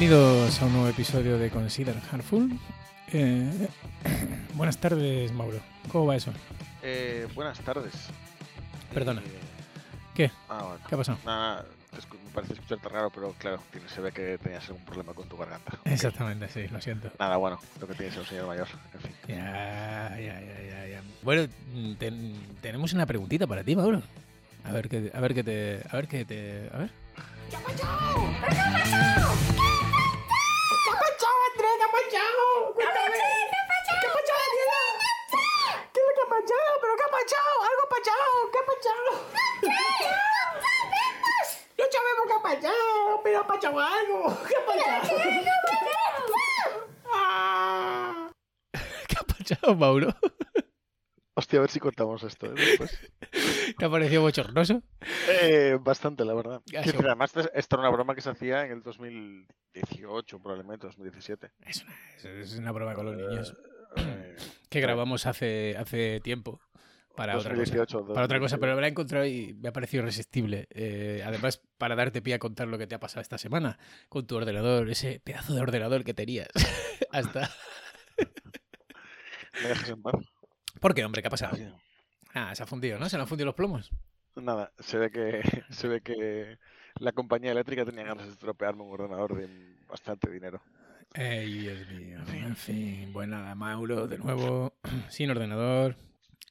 Bienvenidos a un nuevo episodio de Consider Handful. Eh, buenas tardes, Mauro. ¿Cómo va eso? Eh, buenas tardes. Perdona. Eh, ¿Qué? ah, bueno. ¿Qué ha pasado? Nada, escu- me parece escucharte raro, pero claro, se ve que tenías algún problema con tu garganta. Exactamente, sí, lo siento. Nada, bueno, lo que tienes es un señor mayor. En fin. Ya, ya, ya, ya, ya. Bueno, ten- tenemos una preguntita para ti, Mauro. A ver qué, a ver qué te, a ver qué te, a ver. ¿Qué Cuéntame. ¿Qué ha pasado, Daniela? ¿Qué es lo que ha pasado? ¿Pero qué ha pasado? ¿Algo ha pasado? ¿Qué ha pasado? No sabemos qué ha pasado, pero ha pasado algo. ¿Qué ha pasado? Ah. ¿Qué ha pasado, Mauro? Hostia, a ver si cortamos esto. ¿eh? después. ¿Te ha parecido bochornoso? Eh, bastante, la verdad. Además, es- esto era una broma que se hacía en el 2018, probablemente, 2017. Es una, es una broma con los niños Eh, que grabamos hace, hace tiempo para otra cosa. 2018. Para otra cosa, pero me la he encontrado y me ha parecido irresistible. Eh, además, para darte pie a contar lo que te ha pasado esta semana con tu ordenador, ese pedazo de ordenador que tenías. Hasta. ¿Me dejas en paz? ¿Por qué, hombre? ¿Qué ha pasado? Ah, se ha fundido, ¿no? Se le han fundido los plomos. Nada, se ve que se ve que la compañía eléctrica tenía ganas de estropearme un ordenador de bastante dinero. Ay, Dios mío. En fin, pues nada, Mauro, de nuevo, sin ordenador.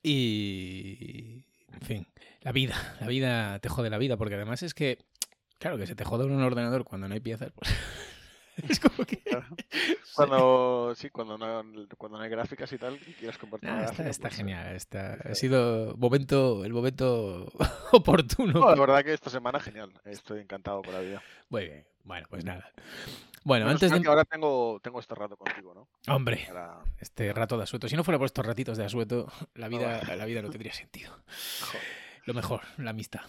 Y. En fin, la vida. La vida te jode la vida, porque además es que. Claro, que se te jode un ordenador cuando no hay piezas. Pues, es como que. Cuando sí, cuando no, cuando no hay gráficas y tal, y quieres compartir Nah, está, pues, eh, genial. Está, está ha sido momento, el momento oportuno. no, la verdad que esta semana genial. Estoy encantado con la vida. Muy bien. Bueno, pues nada. Bueno, Menos antes de. que ahora tengo, tengo este rato contigo, ¿no? Hombre, Para... este rato de asueto. Si no fuera por estos ratitos de asueto, la vida, la vida no tendría sentido. Joder, Lo mejor, la amistad.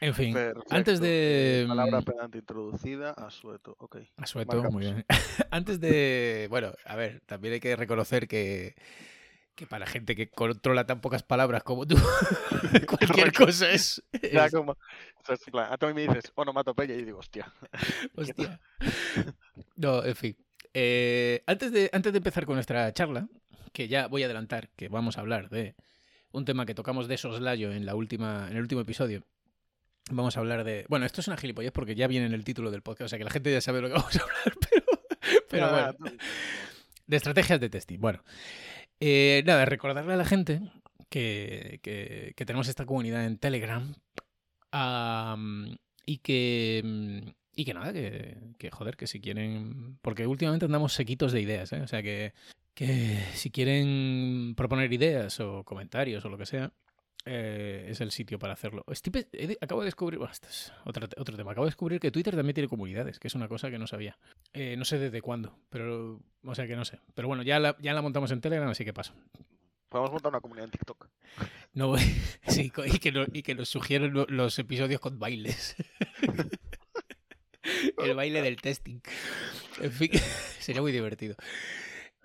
En fin, perfecto. antes de. Eh, Palabra mm, pedante introducida, asueto. Ok. Asueto, muy marcamos. bien. Antes de. Bueno, a ver, también hay que reconocer que. Que para gente que controla tan pocas palabras como tú, cualquier cosa es. Ya como... es plan, a tú me dices onomatopeya y digo, hostia. Hostia. No, en fin. Eh, antes, de, antes de empezar con nuestra charla, que ya voy a adelantar que vamos a hablar de un tema que tocamos de soslayo en, la última, en el último episodio. Vamos a hablar de. Bueno, esto es una gilipollez porque ya viene en el título del podcast, o sea que la gente ya sabe de lo que vamos a hablar, pero, pero bueno. De estrategias de testing. Bueno, eh, nada, recordarle a la gente que, que- que tenemos esta comunidad en Telegram am, y que. Y que nada, que, que joder, que si quieren. Porque últimamente andamos sequitos de ideas, ¿eh? O sea que, que si quieren proponer ideas o comentarios o lo que sea, eh, es el sitio para hacerlo. Estoy he acabo de descubrir. Bueno, es otro, otro tema. Acabo de descubrir que Twitter también tiene comunidades, que es una cosa que no sabía. Eh, no sé desde cuándo, pero. O sea que no sé. Pero bueno, ya la, ya la montamos en Telegram, así que paso. Podemos montar una comunidad en TikTok. No. Sí, y que, no- y que nos sugieren lo- los episodios con bailes. El baile del testing. En fin, sería muy divertido.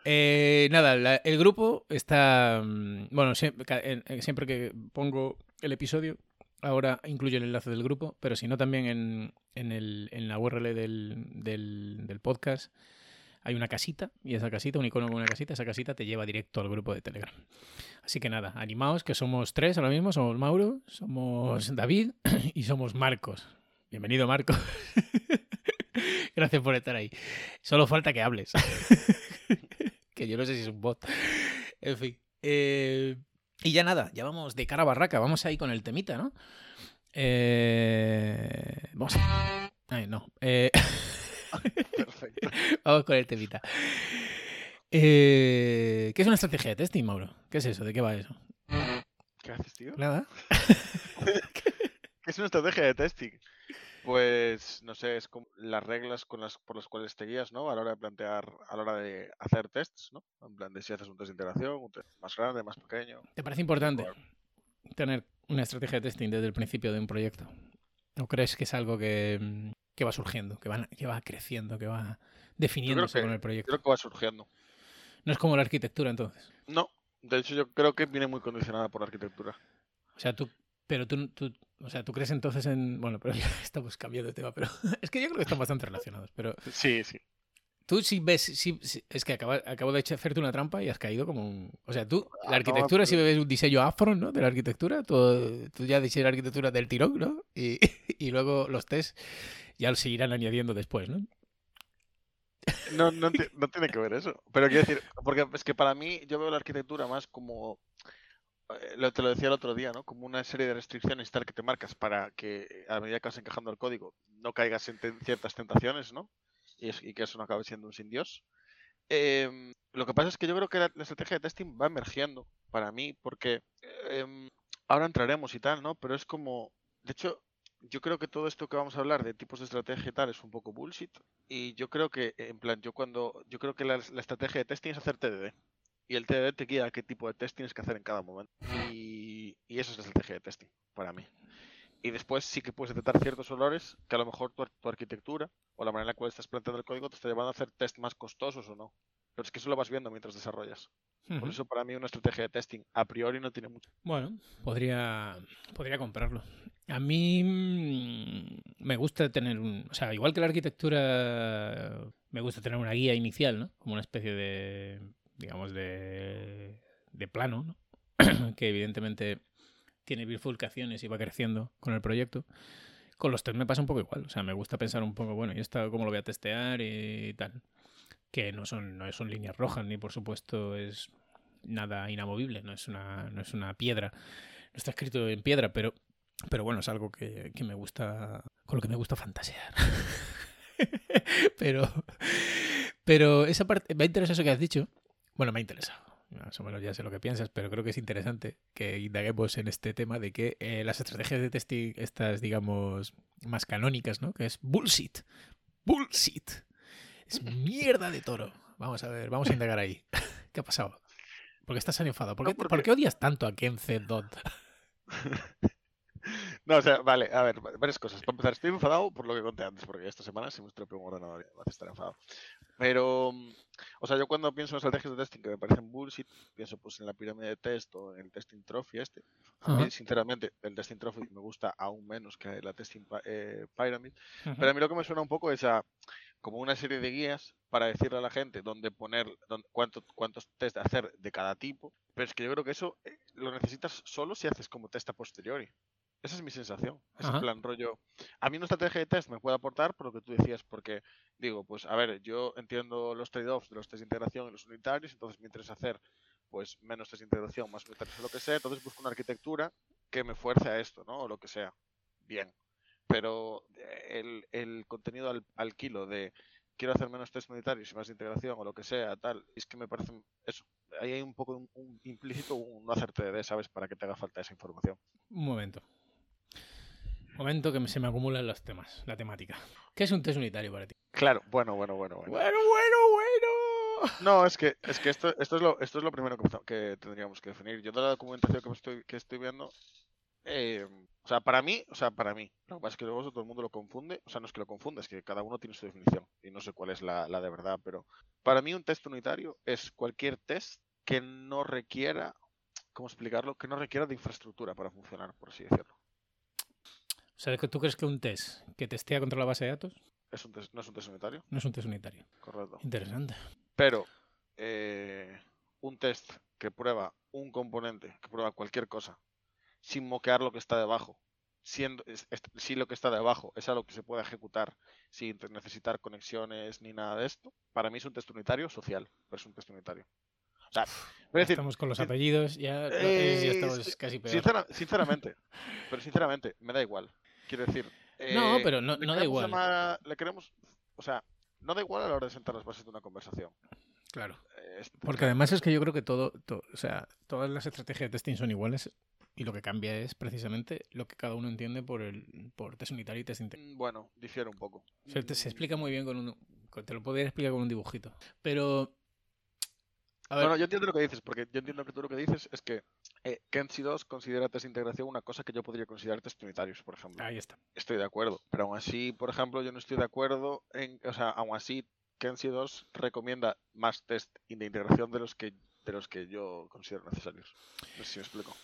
Eh, nada, la- el grupo está. mm, Bueno, siempre, en- siempre que pongo el episodio, ahora incluyo el enlace del grupo, pero si no, también en, en, el, en la URL del, del, del podcast hay una casita, y esa casita, un icono con una casita, esa casita te lleva directo al grupo de Telegram. Así que nada, animaos, que somos tres ahora mismo, somos Mauro, somos David y somos Marcos. Bienvenido, Marcos. Gracias por estar ahí. Solo falta que hables. que yo no sé si es un bot. En fin. eh, y ya nada, ya vamos de cara a barraca, vamos ahí con el temita, ¿no? Eh, vamos a... Ay, no. Eh, Perfecto. Vamos con el temita. Eh, ¿Qué es una estrategia de testing, Mauro? ¿Qué es eso? ¿De qué va eso? ¿Qué haces, tío? Nada. ¿Qué es una estrategia de testing? Pues, no sé, es como las reglas con las, por las cuales te guías, ¿no? A la hora de plantear, a la hora de hacer tests, ¿no? En plan de si haces un test de integración, un test más grande, más pequeño. ¿Te parece importante tener una estrategia de testing desde el principio de un proyecto? ¿O crees que es algo que, mm, que va surgiendo, que va, que va creciendo, que va definiéndose que- con el proyecto? Creo que va surgiendo. No es como la arquitectura entonces. No, de hecho yo creo que viene muy condicionada por la arquitectura. O sea, tú Pero tú, tú, o sea, ¿tú crees entonces en. Bueno, pero ya estamos cambiando de tema, pero es que yo creo que están bastante relacionados. Pero Sí, sí. tú sí ves. Sí, sí- es que acaba- acabo de hacerte una trampa y has caído como un. O sea, tú, Ah, la no, arquitectura, si ves un diseño afro, ¿no? De la arquitectura, tú, tú ya diseñas la arquitectura del tirón, ¿no? Y, y luego los test ya se irán añadiendo después, ¿no? No, no, ti- no tiene que ver eso. Pero quiero decir, porque es que para mí yo veo la arquitectura más como, lo, te lo decía el otro día, ¿no? Como una serie de restricciones tal que te marcas para que eh, a medida que vas encajando el código no caigas en ciertas tentaciones, ¿no? Y, es- y que eso no acabe siendo un sin Dios. Em, lo que pasa es que yo creo que la, la estrategia de testing va emergiendo para mí porque em, ahora entraremos y tal, ¿no? Pero es como, de hecho, yo creo que todo esto que vamos a hablar de tipos de estrategia y tal es un poco bullshit. Y yo creo que, en plan, yo cuando, yo creo que la, la estrategia de testing es hacer TDD. Y el TDD te guía a qué tipo de test tienes que hacer en cada momento. Y, y eso es la estrategia de testing, para mí. Y después sí que puedes detectar ciertos olores que a lo mejor tu, tu arquitectura o la manera en la cual estás planteando el código te está llevando a hacer test más costosos o no. Pero es que eso lo vas viendo mientras desarrollas. Por eso para mí una estrategia de testing a priori no tiene mucho. Bueno, podría, podría comprarlo. A mí mm, me gusta tener un... O sea, igual que la arquitectura, me gusta tener una guía inicial, ¿no? Como una especie de, digamos, de, de plano, ¿no? que evidentemente tiene bifurcaciones y va creciendo con el proyecto. Con los test me pasa un poco igual. O sea, me gusta pensar un poco, bueno, ¿y esto cómo lo voy a testear y tal? Que no son, no son líneas rojas, ni por supuesto es nada inamovible, no es una, no es una piedra. No está escrito en piedra, pero, pero bueno, es algo que, que me gusta. con lo que me gusta fantasear. pero. Pero esa parte. Me ha interesado eso que has dicho. Bueno, me ha interesado. Más o menos ya sé lo que piensas, pero creo que es interesante que indaguemos en este tema de que eh, las estrategias de testing, estas, digamos, más canónicas, ¿no? Que es bullshit. Bullshit. Es mierda de toro. Vamos a ver, vamos a indagar ahí. ¿Qué ha pasado? ¿Por qué estás tan enfadado? ¿Por No, porque- ¿por qué odias tanto a Ken C. No, o sea, vale, a ver, va- varias cosas. Para empezar, estoy enfadado por lo que conté antes, porque esta semana se me estropeó un ordenador y me hace estar enfadado. Pero, o sea, yo cuando pienso en estrategias de testing que me parecen bullshit, pienso pues en la pirámide de test o en el testing trophy este. A mí, Ajá. sinceramente, el testing trophy me gusta aún menos que la testing eh, pyramid. Pero a mí lo que me suena un poco es a como una serie de guías para decirle a la gente dónde poner, dónde, cuánto, cuántos test hacer de cada tipo. Pero es que yo creo que eso eh, lo necesitas solo si haces como test a posteriori. Esa es mi sensación. Es Ajá. en plan rollo. A mí una estrategia de test me puede aportar por lo que tú decías, porque digo, pues a ver, yo entiendo los trade-offs de los test de integración y los unitarios, entonces me interesa hacer pues menos test de integración, más unitarios o lo que sea, entonces busco una arquitectura que me fuerce a esto, ¿no? O lo que sea. Bien. Pero eh, el, el contenido al, al kilo de quiero hacer menos test unitarios y más de integración o lo que sea, tal, es que me parece eso. Ahí hay un poco un, un implícito un no hacer TDD, ¿sabes? Para que te haga falta esa información. Un momento. Momento que se me acumulan los temas, la temática. ¿Qué es un test unitario para ti? Claro, bueno, bueno, bueno, bueno. Bueno, bueno, bueno. No, es que, es que esto, esto, es lo, esto es lo primero que, que tendríamos que definir. Yo de la documentación que estoy, que estoy viendo, eh, o sea, para mí, o sea, para mí, lo que pasa es que luego eso todo el mundo lo confunde, o sea, no es que lo confunda, es que cada uno tiene su definición y no sé cuál es la, la de verdad, pero para mí un test unitario es cualquier test que no requiera, ¿cómo explicarlo? Que no requiera de infraestructura para funcionar, por así decirlo. Sea, ¿tú crees que un test que testea contra la base de datos Es un test, no es un test unitario, no es un test unitario? correcto. Interesante. Pero eh, un test que prueba un componente, que prueba cualquier cosa, sin moquear lo que está debajo, siendo, es- es- si lo que está debajo es algo que se puede ejecutar sin necesitar conexiones ni nada de esto, para mí es un test unitario social, pero es un test unitario. O sea, decir, estamos con los apellidos, ya, Eh, ya estamos sí, casi peor. sincera- sinceramente, pero sinceramente, me da igual. Quiero decir, No, eh, pero no, no da igual. llamar- le queremos, o sea, no da igual a la hora de sentar las bases de una conversación. Claro. Eh, es- Porque además es que yo creo que todo, to- o sea, todas las estrategias de testing son iguales y lo que cambia es precisamente lo que cada uno entiende por el por test unitario y test integral. Mm, Bueno, difiere un poco. Se, te- se explica muy bien con un te lo podría explicar con un dibujito. Pero a ver, Bueno, yo entiendo lo que dices, porque yo entiendo que tú lo que dices es que eh, Kenshi 2 considera test de integración una cosa que yo podría considerar test unitarios, por ejemplo. ahí está. Estoy de acuerdo, pero aún así, por ejemplo, yo no estoy de acuerdo en, o sea, aún así Kenshi 2 recomienda más test de integración de los que de los que yo considero necesarios. No sé si me explico.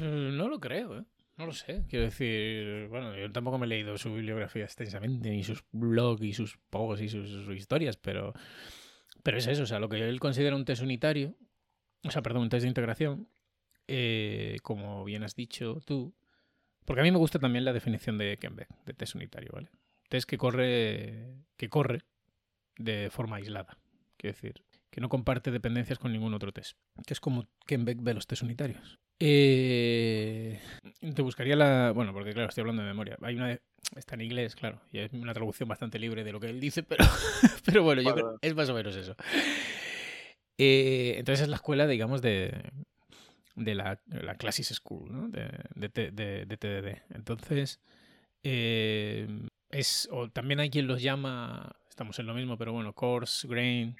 Eh, No lo creo, ¿eh? No lo sé, quiero decir, bueno, yo tampoco me he leído su bibliografía extensamente, ni sus blogs y sus posts y sus, sus historias, pero, pero es eso, o sea, lo que él considera un test unitario, o sea, perdón, un test de integración, eh, como bien has dicho tú, porque a mí me gusta también la definición de Kenbeck, de test unitario, ¿vale? Test que corre, que corre de forma aislada, quiero decir, que no comparte dependencias con ningún otro test, que es como Kenbeck ve los test unitarios. Eh, te buscaría la. Bueno, porque claro, estoy hablando de memoria. Hay una. Está en inglés, claro, y es una traducción bastante libre de lo que él dice, pero, pero bueno, yo creo es más o menos eso. Eh, entonces es la escuela, digamos, de, de la, la Classes School, ¿no? De, de, de- de TDD. Entonces, eh, es. O también hay quien los llama. Estamos en lo mismo, pero bueno, Course, Grain,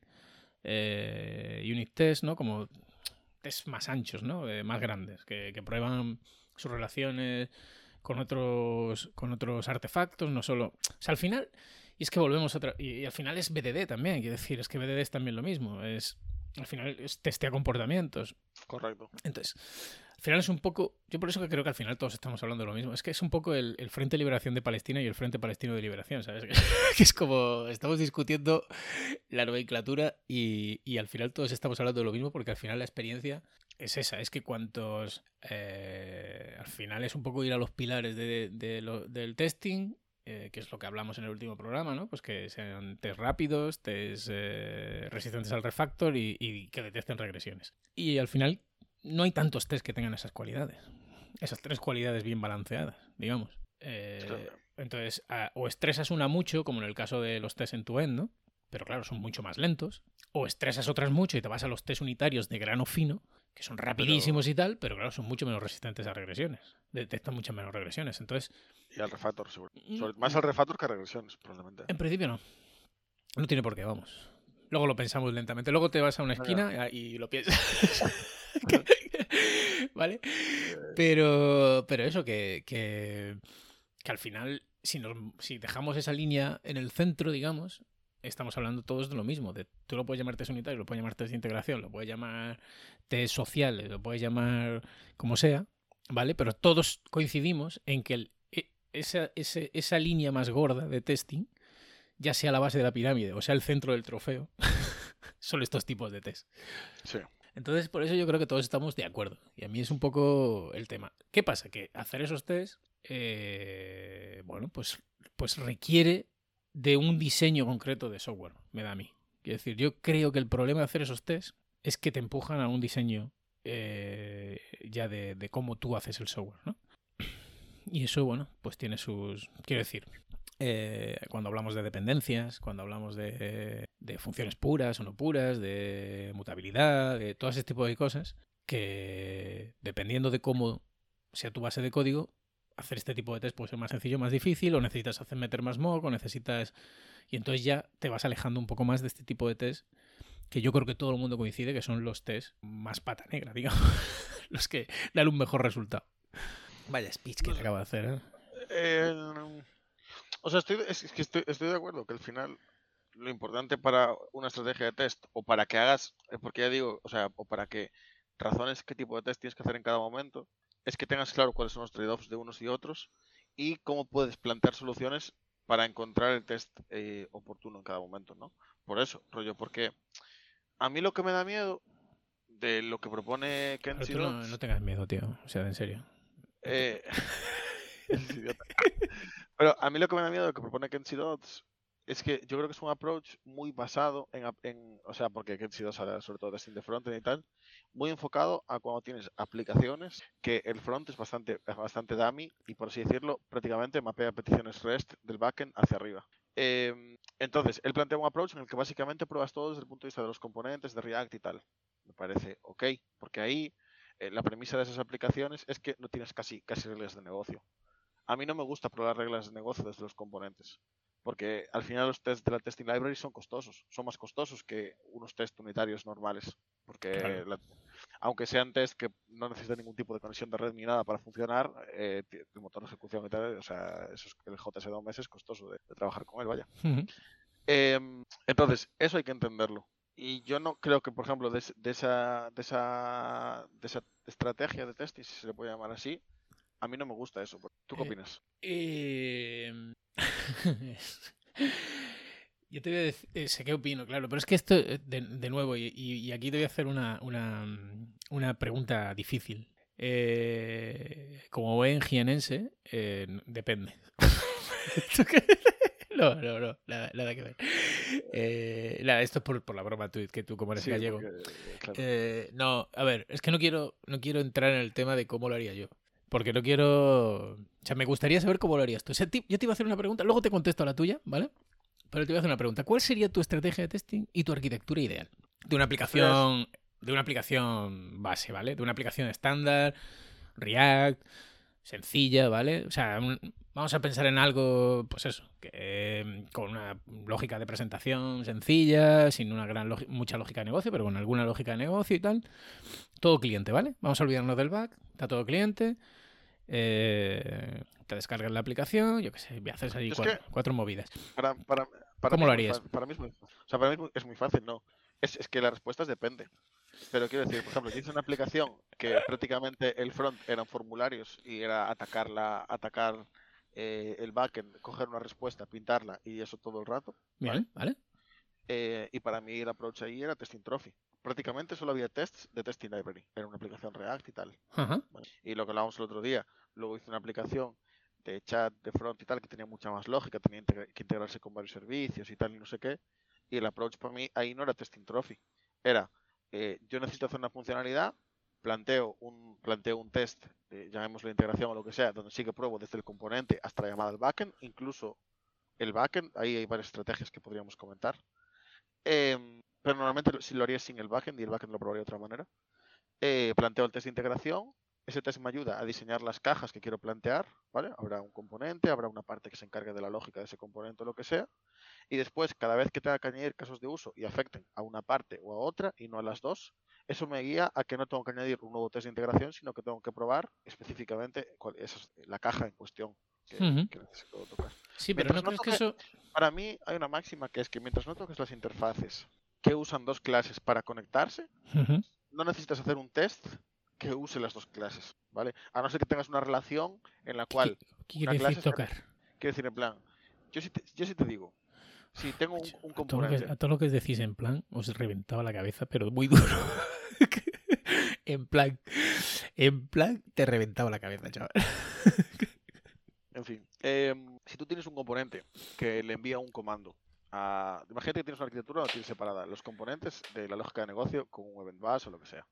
eh, Unit Test, ¿no? Como test más anchos, ¿no? Eh, más grandes, que, prueban sus relaciones con otros, con otros artefactos, no solo... O sea, al final, y es que volvemos otra... Y, y al final es BDD también, quiero decir, es que BDD es también lo mismo, es... Al final es testea comportamientos. Correcto. Entonces, al final es un poco. Yo por eso que creo que al final todos estamos hablando de lo mismo. Es que es un poco el, el Frente de Liberación de Palestina y el Frente Palestino de Liberación, ¿sabes? que es como. Estamos discutiendo la nomenclatura y, y al final todos estamos hablando de lo mismo porque al final la experiencia es esa. Es que cuantos. eh, al final es un poco ir a los pilares de- de lo- del testing. Eh, que es lo que hablamos en el último programa, ¿no? Pues que sean test rápidos, test eh, resistentes al refactor y, y que detecten regresiones. Y al final no hay tantos test que tengan esas cualidades. Esas tres cualidades bien balanceadas, digamos. Eh, Claro. entonces, a- o estresas una mucho, como en el caso de los test en tu end, ¿no? Pero claro, son mucho más lentos. O estresas otras mucho y te vas a los test unitarios de grano fino, que son rapidísimos y tal, pero claro, son mucho menos resistentes a regresiones. Detectan muchas menos regresiones. Entonces, Y al refactor, seguro. Mm, Sobre- más al refactor que a regresiones, probablemente. en principio no. No tiene por qué, vamos. Luego lo pensamos lentamente. Luego te vas a una esquina y lo piensas. ¿Vale? Pero, pero eso, que, que, que al final, si, nos, si dejamos esa línea en el centro, digamos, estamos hablando todos de lo mismo. De, tú lo puedes llamar test unitario, lo puedes llamar test de integración, lo puedes llamar test sociales, lo puedes llamar como sea, ¿vale? Pero todos coincidimos en que el- e- esa, ese- esa línea más gorda de testing, ya sea la base de la pirámide o sea el centro del trofeo, son estos tipos de test. Sí. Entonces, por eso yo creo que todos estamos de acuerdo. Y a mí es un poco el tema. ¿Qué pasa? Que hacer esos test, eh, bueno, pues, pues requiere de un diseño concreto de software, me da a mí. Quiero decir, yo creo que el problema de hacer esos test es que te empujan a un diseño eh, ya de, de cómo tú haces el software, ¿no? Y eso, bueno, pues tiene sus... Quiero decir, eh, cuando hablamos de dependencias, cuando hablamos de, de funciones puras o no puras, de mutabilidad, de todo ese tipo de cosas, que dependiendo de cómo sea tu base de código, hacer este tipo de test puede ser más sencillo o más difícil, o necesitas hacer meter más mock, o necesitas... Y entonces ya te vas alejando un poco más de este tipo de test que yo creo que todo el mundo coincide que son los test más pata negra, digamos, los que dan un mejor resultado. Vaya speech que te acabo de hacer, ¿eh? Eh, o sea, estoy, es, que estoy, estoy de acuerdo que al final lo importante para una estrategia de test o para que hagas, eh, porque ya digo, o sea, o para que razones qué tipo de test tienes que hacer en cada momento, es que tengas claro cuáles son los trade-offs de unos y otros y cómo puedes plantear soluciones para encontrar el test eh, oportuno en cada momento, ¿no? Por eso, rollo, porque a mí lo que me da miedo de lo que propone Kenshi tú no, tengas miedo, tío. O sea, en serio. eh. Pero a mí lo que me da miedo de lo que propone Kenshi Dodds es que yo creo que es un approach muy basado en, o sea, porque Kenshi Dodds habla sobre todo de testing de frontend y tal, muy enfocado a cuando tienes aplicaciones que el front es bastante, bastante dummy y por así decirlo, prácticamente mapea peticiones REST del backend hacia arriba. Em, entonces, él plantea un approach en el que básicamente pruebas todo desde el punto de vista de los componentes, de React y tal. Me parece ok, porque ahí eh, la premisa de esas aplicaciones es que no tienes casi, casi reglas de negocio. A mí no me gusta probar reglas de negocio desde los componentes, porque al final los tests de la testing library son costosos, son más costosos que unos test unitarios normales, porque Claro. la- aunque sean test que no necesitan ningún tipo de conexión de red ni nada para funcionar, eh, el motor de ejecución y tal, o sea, eso es, el JS DOM es costoso de, de trabajar con él, vaya. Em, entonces, eso hay que entenderlo. Y yo no creo que, por ejemplo, de, de esa, de, esa, de esa estrategia de testing, si se le puede llamar así, A mí no me gusta eso. ¿Tú qué Eh, opinas? Eh, Yo te voy a decir, eh, sé qué opino, claro, pero es que esto, eh, de, de nuevo, y, aquí te voy a hacer una, una, una pregunta difícil. Como buen jienense, depende. ¿Tú qué? no, no, no, nada, nada que ver. Eh, nada, esto es por, por la broma tuya, que tú como eres Sí, gallego. porque, claro. Eh, no, a ver, es que no quiero, no quiero entrar en el tema de cómo lo haría yo. Porque no quiero. O sea, me gustaría saber cómo lo harías tú. O sea, yo te iba a hacer una pregunta, luego te contesto la tuya, ¿vale? Pero te voy a hacer una pregunta. ¿Cuál sería tu estrategia de testing y tu arquitectura ideal? De una aplicación. De una aplicación base, ¿vale? De una aplicación estándar, React, sencilla, ¿vale? O sea, un- vamos a pensar en algo, pues eso, que, eh, con una lógica de presentación sencilla, sin una gran mucha lógica de negocio, pero con alguna lógica de negocio y tal. Todo cliente, ¿vale? Vamos a olvidarnos del back, está todo cliente. Eh, te descargas la aplicación, yo qué sé, y haces ahí Es cuatro, movidas. Para, para, para ¿Cómo mí lo harías? Para mí es muy, o sea, para mí es muy- fácil, no. Es, es que la respuesta es depende. Pero quiero decir, por ejemplo, yo hice una aplicación que prácticamente el front eran formularios y era atacar eh, el backend, coger una respuesta, pintarla y eso todo el rato. Bien, ¿vale? Eh, y para mí el approach ahí era testing trophy. Prácticamente solo había tests de testing library. Era una aplicación React y tal. Y lo que hablábamos el otro día, luego hice una aplicación de chat de front y tal que tenía mucha más lógica, tenía que integrarse con varios servicios y tal y no sé qué. Y el approach para mí ahí no era testing trophy. Era, eh, yo necesito hacer una funcionalidad, planteo un, planteo un test, eh, llamémoslo integración o lo que sea, donde sí que pruebo desde el componente hasta la llamada al backend, incluso el backend, ahí hay varias estrategias que podríamos comentar. Em, pero normalmente si lo haría sin el backend y el backend lo probaría de otra manera. Eh, planteo el test de integración. Ese test me ayuda a diseñar las cajas que quiero plantear, ¿vale? Habrá un componente, habrá una parte que se encargue de la lógica de ese componente o lo que sea. Y después, cada vez que tenga que añadir casos de uso y afecten a una parte o a otra y no a las dos, eso me guía a que no tengo que añadir un nuevo test de integración, sino que tengo que probar específicamente la caja en cuestión que, necesito tocar. Sí, pero ¿no Mientras crees no que eso... Para mí hay una máxima que es que mientras no toques las interfaces que usan dos clases para conectarse, no necesitas hacer un test que use las dos clases, ¿vale? A no ser que tengas una relación en la cual, ¿Qué una clase que- tocar? quiero decir, en plan, yo sí te, yo sí te digo, si tengo un, un A todo, lo que, componente, a todo lo que decís en plan, os reventaba la cabeza, pero muy duro. en plan, en plan, te reventaba la cabeza, chaval. en fin, em, si tú tienes un componente que le envía un comando a, imagínate que tienes una arquitectura tienes separada los componentes de la lógica de negocio con un event bus o lo que sea.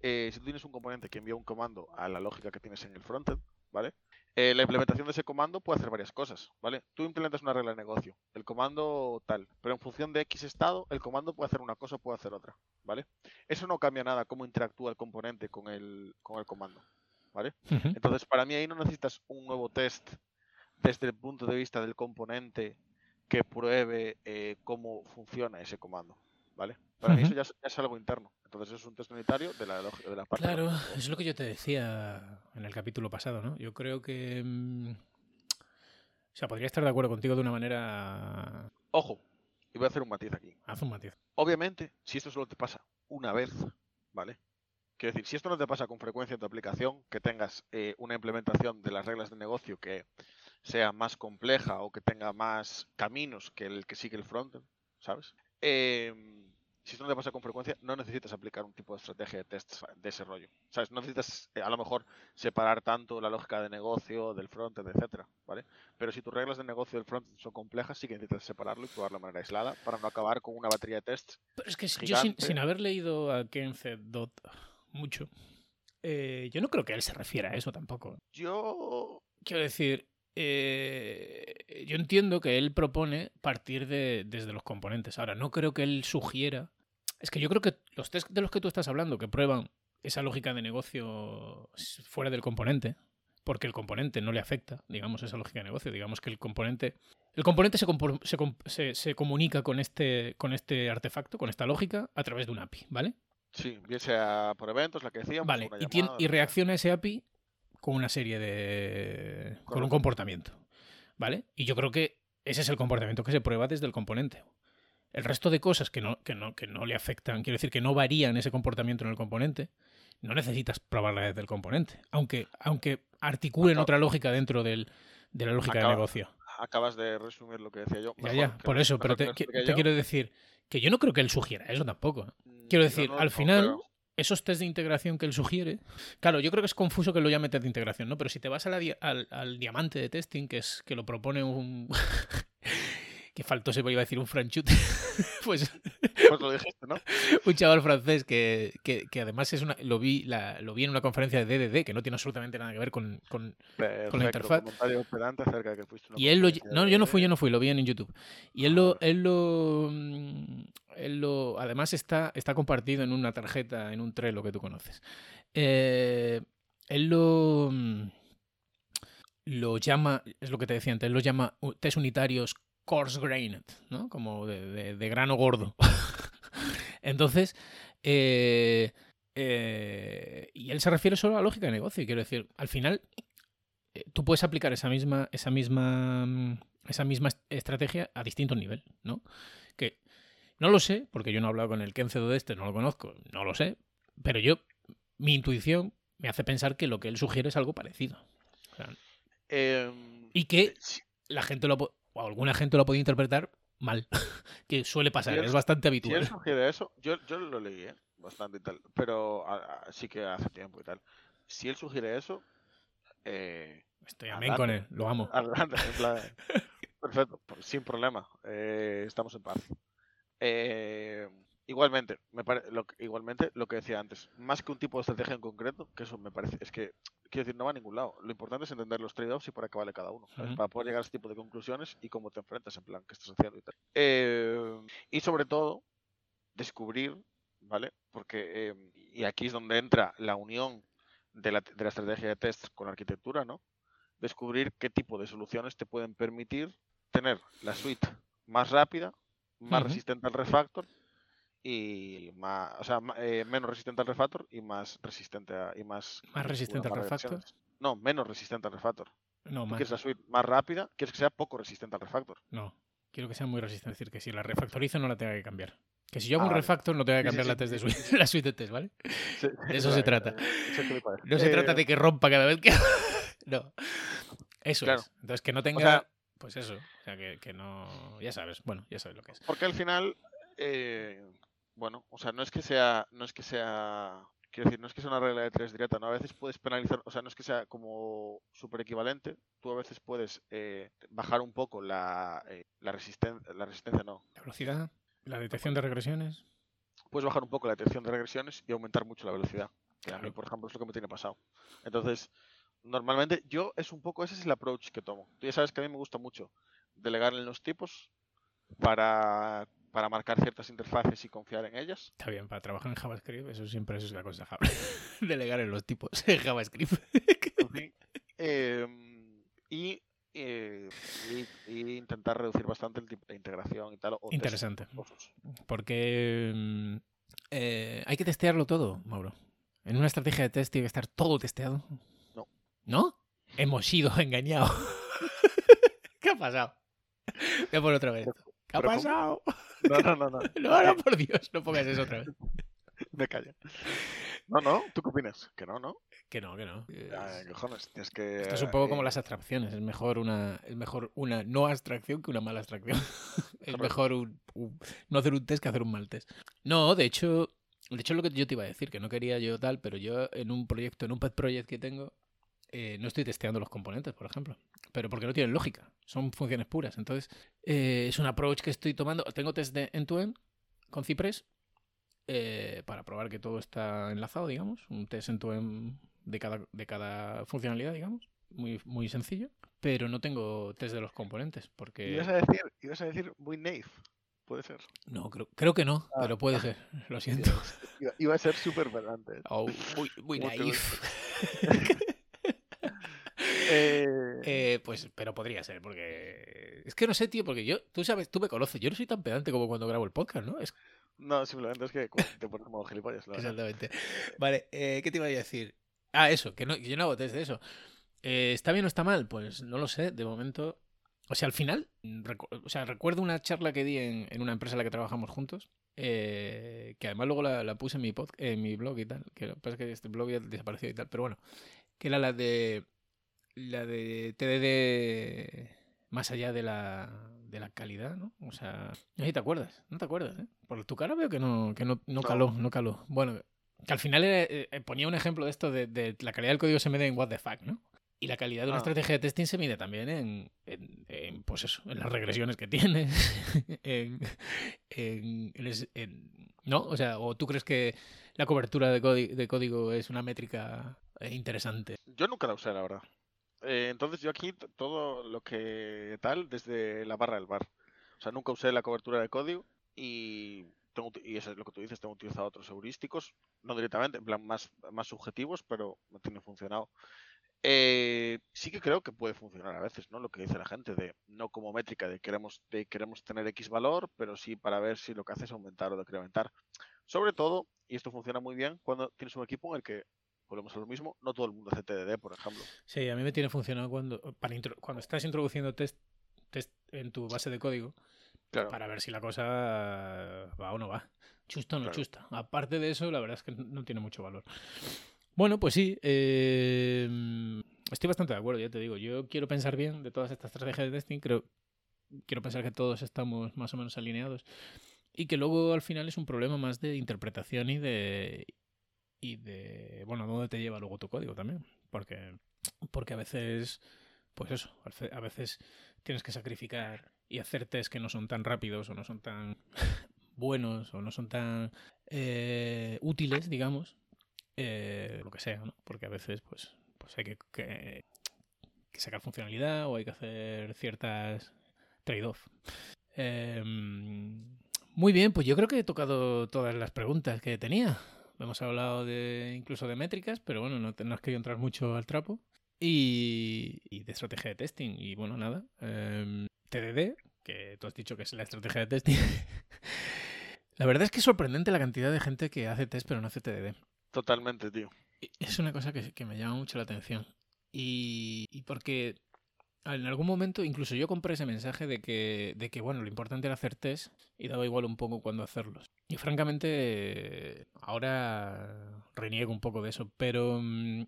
Eh, si tú tienes un componente que envía un comando a la lógica que tienes en el frontend, ¿vale? Eh, la implementación de ese comando puede hacer varias cosas, ¿vale? Tú implementas una regla de negocio, el comando tal, pero en función de X estado, el comando puede hacer una cosa o puede hacer otra, ¿vale? Eso no cambia nada cómo interactúa el componente con el, con el comando, ¿vale? Entonces, para mí ahí no necesitas un nuevo test desde el punto de vista del componente que pruebe eh, cómo funciona ese comando, ¿vale? Para mí eso ya es, ya es algo interno. Entonces es un test unitario de la, de la parte. Claro, es lo que yo te decía en el capítulo pasado, ¿no? Yo creo que... mm, O sea, podría estar de acuerdo contigo de una manera... Ojo, y voy a hacer un matiz aquí. Haz un matiz. Obviamente, si esto solo te pasa una vez, ¿vale? Quiero decir, si esto no te pasa con frecuencia en tu aplicación, que tengas eh, una implementación de las reglas de negocio que sea más compleja o que tenga más caminos que el que sigue el frontend, ¿sabes? Em, si esto no te pasa con frecuencia, no necesitas aplicar un tipo de estrategia de tests de ese rollo. ¿Sabes? No necesitas eh, a lo mejor separar tanto la lógica de negocio del frontend, etcétera, ¿vale? Pero si tus reglas de negocio del frontend son complejas, sí que necesitas separarlo y probarlo de manera aislada para no acabar con una batería de tests Pero es que yo sin haber leído a Ken Dot mucho, eh, yo no creo que él se refiera a eso tampoco. Yo Quiero decir, eh, yo entiendo que él propone partir de, desde los componentes. Ahora, no creo que él sugiera. Es que yo creo que los test de los que tú estás hablando, que prueban esa lógica de negocio fuera del componente, porque el componente no le afecta, digamos, esa lógica de negocio. Digamos que el componente. El componente se, se- se comunica con este, con este artefacto, con esta lógica, a través de un API, ¿vale? Sí, bien sea por eventos, la que decíamos, Vale, y, reacciona ese API con una serie de. con un comportamiento. ¿Vale? Y yo creo que ese es el comportamiento que se prueba desde el componente. El resto de cosas que no, que no, que no le afectan, quiero decir que no varían ese comportamiento en el componente, no necesitas probarla desde el componente. Aunque, aunque articulen otra lógica dentro del, de la lógica de negocio. Acabas de resumir lo que decía yo. Ya, mejor ya, por eso, pero te, quiero decir que yo no creo que él sugiera eso tampoco. Mm, Quiero decir, no- al no final, esos test de integración que él sugiere. Claro, yo creo que es confuso que lo llame test de integración, ¿no? Pero si te vas a la al, al diamante de testing, que es que lo propone un. que faltó se iba a decir un franchute. pues Pues lo dijiste, ¿no? un chaval francés que, que, que además es una. Lo vi, la, lo vi en una conferencia de DDD, que no tiene absolutamente nada que ver con. con- Perfecto, interfaz. comentario pedante acerca de que fuiste a una y él lo. No, yo no fui, yo no fui, lo vi en YouTube. Y él lo. Él lo. Él lo. Además está, está compartido en una tarjeta, en un Trello que tú conoces. Eh, él lo. mm, Lo llama. Es lo que te decía antes, él lo llama test unitarios coarse grained, ¿no? Como de, de- grano gordo. Entonces. eh, eh, y él se refiere solo a la lógica de negocio. Quiero decir, al final, tú puedes aplicar esa misma, esa misma, mm, esa misma est- estrategia a distintos niveles, ¿no? No lo sé, porque yo no he hablado con el Kencedo de este, no lo conozco, no lo sé, pero yo, mi intuición me hace pensar que lo que él sugiere es algo parecido. O sea, Em, y que si- la gente lo, o alguna gente lo podido interpretar mal, que suele pasar, él- es bastante Si él habitual. sugiere eso, yo, yo lo leí, ¿eh? Bastante y tal, pero a- a- sí que hace tiempo y tal. Si él sugiere eso, eh, Estoy amén con él, lo amo. adelante, en plan, perfecto, sin problema, eh, estamos en paz. Eh, igualmente, me pare- lo, que- igualmente lo que decía antes, más que un tipo de estrategia en concreto, que eso me parece, es que, quiero decir, no va a ningún lado. Lo importante es entender los trade-offs y para qué vale cada uno, para poder llegar a este tipo de conclusiones y cómo te enfrentas, en plan, qué estás haciendo y tal. Eh, y sobre todo, descubrir, ¿vale? Porque, eh, y aquí es donde entra la unión de la, de la estrategia de test con la arquitectura, ¿no? Descubrir qué tipo de soluciones te pueden permitir tener la suite más rápida, más resistente al refactor y más, o sea, eh, menos resistente al refactor y más resistente a, y más ¿Más resistente al refactor? No, menos resistente al refactor. No, Tú más. quieres la suite más rápida, quieres que sea poco resistente al refactor. No, quiero que sea muy resistente. Es decir, que si la refactorizo no la tenga que cambiar. Que si yo hago Ah, un vale. refactor no tenga que Sí, sí, cambiar la, sí, test de sí, suite, la suite de test, ¿vale? Sí, De eso se trata. eh. No se trata Eh, de que rompa cada vez que... no. Eso Claro. es. Entonces, que no tenga... sea- pues eso. O sea, que, que no... Ya sabes. Bueno, ya sabes lo que es. Porque al final, eh, bueno, o sea, no es que sea, no es que sea, quiero decir, no es que sea una regla de tres directa, ¿no? A veces puedes penalizar, o sea, no es que sea como súper equivalente, tú a veces puedes eh, bajar un poco la, eh, la, resisten- la resistencia, no, La velocidad, la detección de regresiones. puedes bajar un poco la detección de regresiones y aumentar mucho la velocidad, que a mí, Claro. por ejemplo, es lo que me tiene pasado. Entonces, normalmente yo es un poco, ese es el approach que tomo. Tú ya sabes que a mí me gusta mucho delegar en los tipos para, para marcar ciertas interfaces y confiar en ellas. Está bien, para trabajar en JavaScript, eso siempre es aconsejable. Delegar en los tipos en JavaScript. Em, y, eh, y- y intentar reducir bastante el tipo de integración y tal. o Interesante. Porque mm, eh, hay que testearlo todo, Mauro. En una estrategia de test tiene que estar todo testeado. No. Hemos sido engañados. ¿Qué ha pasado? Voy a poner otra vez. ¿Qué ha pero ¿cómo? pasado? No, no, no, no. No, no, por Dios, no pongas eso otra vez. Me callo. No, no, ¿tú qué opinas? Que no, ¿no? Que no, que no. Ay, Es- cojones, tienes que... Esto es un poco como eh, las abstracciones. Es mejor una, es mejor una no abstracción que una mala abstracción. es mejor un- un- no hacer un test que hacer un mal test. No, de hecho, de hecho es lo que yo te iba a decir, que no quería yo tal, pero yo en un proyecto, en un pet project que tengo, eh, no estoy testeando los componentes, por ejemplo. Pero porque no tienen lógica, son funciones puras. Entonces, eh, es un approach que estoy tomando. Tengo test de end-to-end con Cypress eh, para probar que todo está enlazado, digamos. Un test end-to-end de cada, de cada funcionalidad, digamos. Muy, muy sencillo. Pero no tengo test de los componentes, porque... Ibas a decir, ibas a decir muy naive. Puede ser. No, creo, creo que no, Ah. pero puede ser. Lo siento. Iba, iba a ser súper pedante. Oh, muy muy ¿Cómo te naif. Eh, Eh, pues, pero podría ser, porque. Es que no sé, tío, porque yo. Tú sabes, tú me conoces. Yo no soy tan pedante como cuando grabo el podcast, ¿no? Es no, simplemente es que te pones como gilipollas. Exactamente. Vale, eh, ¿qué te iba a decir? Ah, eso, que, no, que yo no hago test de eso. Eh, ¿Está bien o está mal? Pues no lo sé, de momento. O sea, al final, o sea, recuerdo una charla que di en, en una empresa en la que trabajamos juntos, eh, que además luego la, la puse en mi, pod- en mi blog y tal, que pasa es que este blog ya desapareció y tal, pero bueno, que era la de la de TDD más allá de la, de la calidad, ¿no? O sea, no sé si te acuerdas, no te acuerdas, ¿eh? Por tu cara veo que no, que no, no caló, no caló. Bueno, que al final era- eh, eh, ponía un ejemplo de esto de, de la calidad del código se mide en what the fuck, ¿no? Y la calidad de una Ah. estrategia de testing se mide también en, en- en, pues eso, en las regresiones que tienes, en, ¿no? O sea, o tú crees que la cobertura de, de código es una métrica eh, interesante. Yo nunca la usé, la verdad. Eh, entonces yo aquí todo lo que tal desde la barra del bar. O sea, nunca usé la cobertura de código y, tengo, y eso es lo que tú dices, tengo utilizado otros heurísticos, no directamente, en plan más, más subjetivos, pero me tienen funcionado. Eh, sí que creo que puede funcionar a veces, ¿no? Lo que dice la gente, de no como métrica de queremos, de queremos tener X valor, pero sí para ver si lo que hace es aumentar o decrementar. Sobre todo, y esto funciona muy bien, cuando tienes un equipo en el que, volvemos a lo mismo, no todo el mundo hace TDD, por ejemplo. Sí, a mí me tiene funcionado cuando, para intro- cuando estás introduciendo test, test en tu base de código Claro. para ver si la cosa va o no va. Chusta o no Claro. chusta. Aparte de eso, la verdad es que no tiene mucho valor. Bueno, pues sí. eh, estoy bastante de acuerdo, ya te digo. Yo quiero pensar bien de todas estas estrategias de testing. Creo, quiero pensar que todos estamos más o menos alineados. Y que luego al final es un problema más de interpretación y de. Y de. Bueno, dónde te lleva luego tu código también. Porque, porque a veces. Pues eso, a veces- tienes que sacrificar y hacer test que no son tan rápidos o no son tan buenos o no son tan eh, útiles, digamos, eh, lo que sea, ¿no? Porque a veces, pues, pues hay que sacar funcionalidad o hay que hacer ciertas trade-off. Em, muy bien, pues yo creo que he tocado todas las preguntas que tenía. Hemos hablado de incluso de métricas, pero bueno, no, no has querido entrar mucho al trapo. Y, y de estrategia de testing. Y bueno, nada. em, TDD, que tú has dicho que es la estrategia de testing. la verdad es que es sorprendente la cantidad de gente que hace test pero no hace TDD. Totalmente, tío. Es una cosa que, que me llama mucho la atención. Y, y porque en algún momento incluso yo compré ese mensaje de que, de que, bueno, lo importante era hacer test y daba igual un poco cuándo hacerlos. Y francamente, ahora reniego un poco de eso, pero... mm,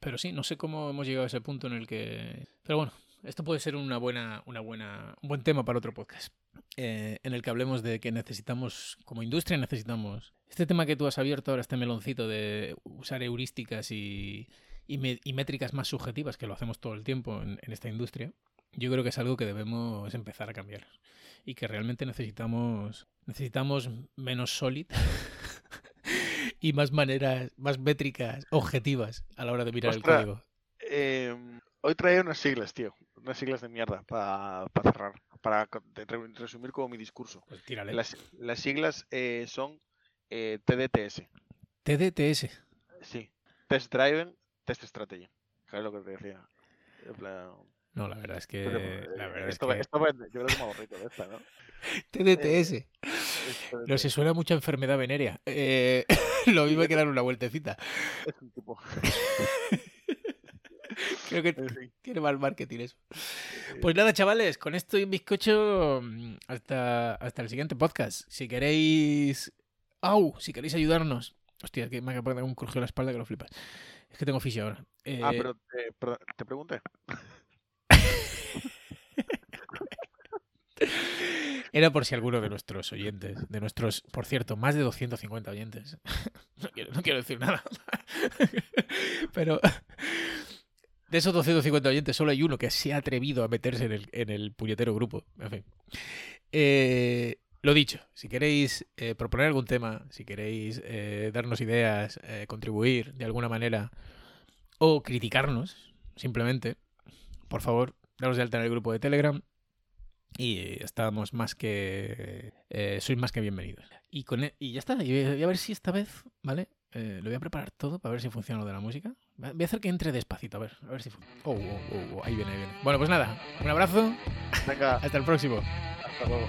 Pero sí, no sé cómo hemos llegado a ese punto en el que... Pero bueno, esto puede ser una buena, una buena, un buen tema para otro podcast. eh, en el que hablemos de que necesitamos, como industria necesitamos, este tema que tú has abierto ahora, este meloncito de usar heurísticas y, y, me- y métricas más subjetivas, que lo hacemos todo el tiempo en, en esta industria, yo creo que es algo que debemos empezar a cambiar. Y que realmente necesitamos, necesitamos menos solid y más maneras, más métricas objetivas a la hora de mirar Ostras. el código. Em, hoy traía unas siglas, tío. Unas siglas de mierda para cerrar. Para resumir como mi discurso. Pues tírale. Las, las siglas eh, son eh, TDTS. TDTS. Sí. Test Driven, Test Strategy. ¿Sabes lo que te decía? En plan, No, la verdad es que. pero, eh, La verdad es esto, va- que. esto va- yo creo que me aburrido de esta, ¿no? TDTS. Esto No sé, suena mucha enfermedad venérea. Eh, lo mismo hay que dar una vueltecita. es un tipo. Creo que fin. tiene mal marketing eso. Pues nada, chavales, con esto y un bizcocho mm, hasta, hasta el siguiente podcast. Si queréis... ¡Au! Si queréis ayudarnos. Hostia, que me acaba de dar un crujeo en la espalda que lo flipas. Es que tengo fisio ahora. Ah, Eh, pero te, pregunté. Era por si alguno de nuestros oyentes, de nuestros, por cierto, más de 250 oyentes. No quiero, no quiero decir nada. Pero de esos 250 oyentes, solo hay uno que se ha atrevido a meterse en el, en el puñetero grupo. En fin. Eh, lo dicho, si queréis eh, proponer algún tema, si queréis eh, darnos ideas, eh, contribuir de alguna manera o criticarnos, simplemente, por favor, daros de alta en el grupo de Telegram y estamos más que. Eh, sois más que bienvenidos. Y, con e- y ya está. Y voy a ver si esta vez, ¿vale? Eh, lo voy a preparar todo para ver si funciona lo de la música. Voy a hacer que entre despacito, a ver, a ver si funciona. Oh, oh, oh, oh, ahí viene, ahí viene. Bueno, pues nada, un abrazo, Venga, hasta el próximo. hasta luego.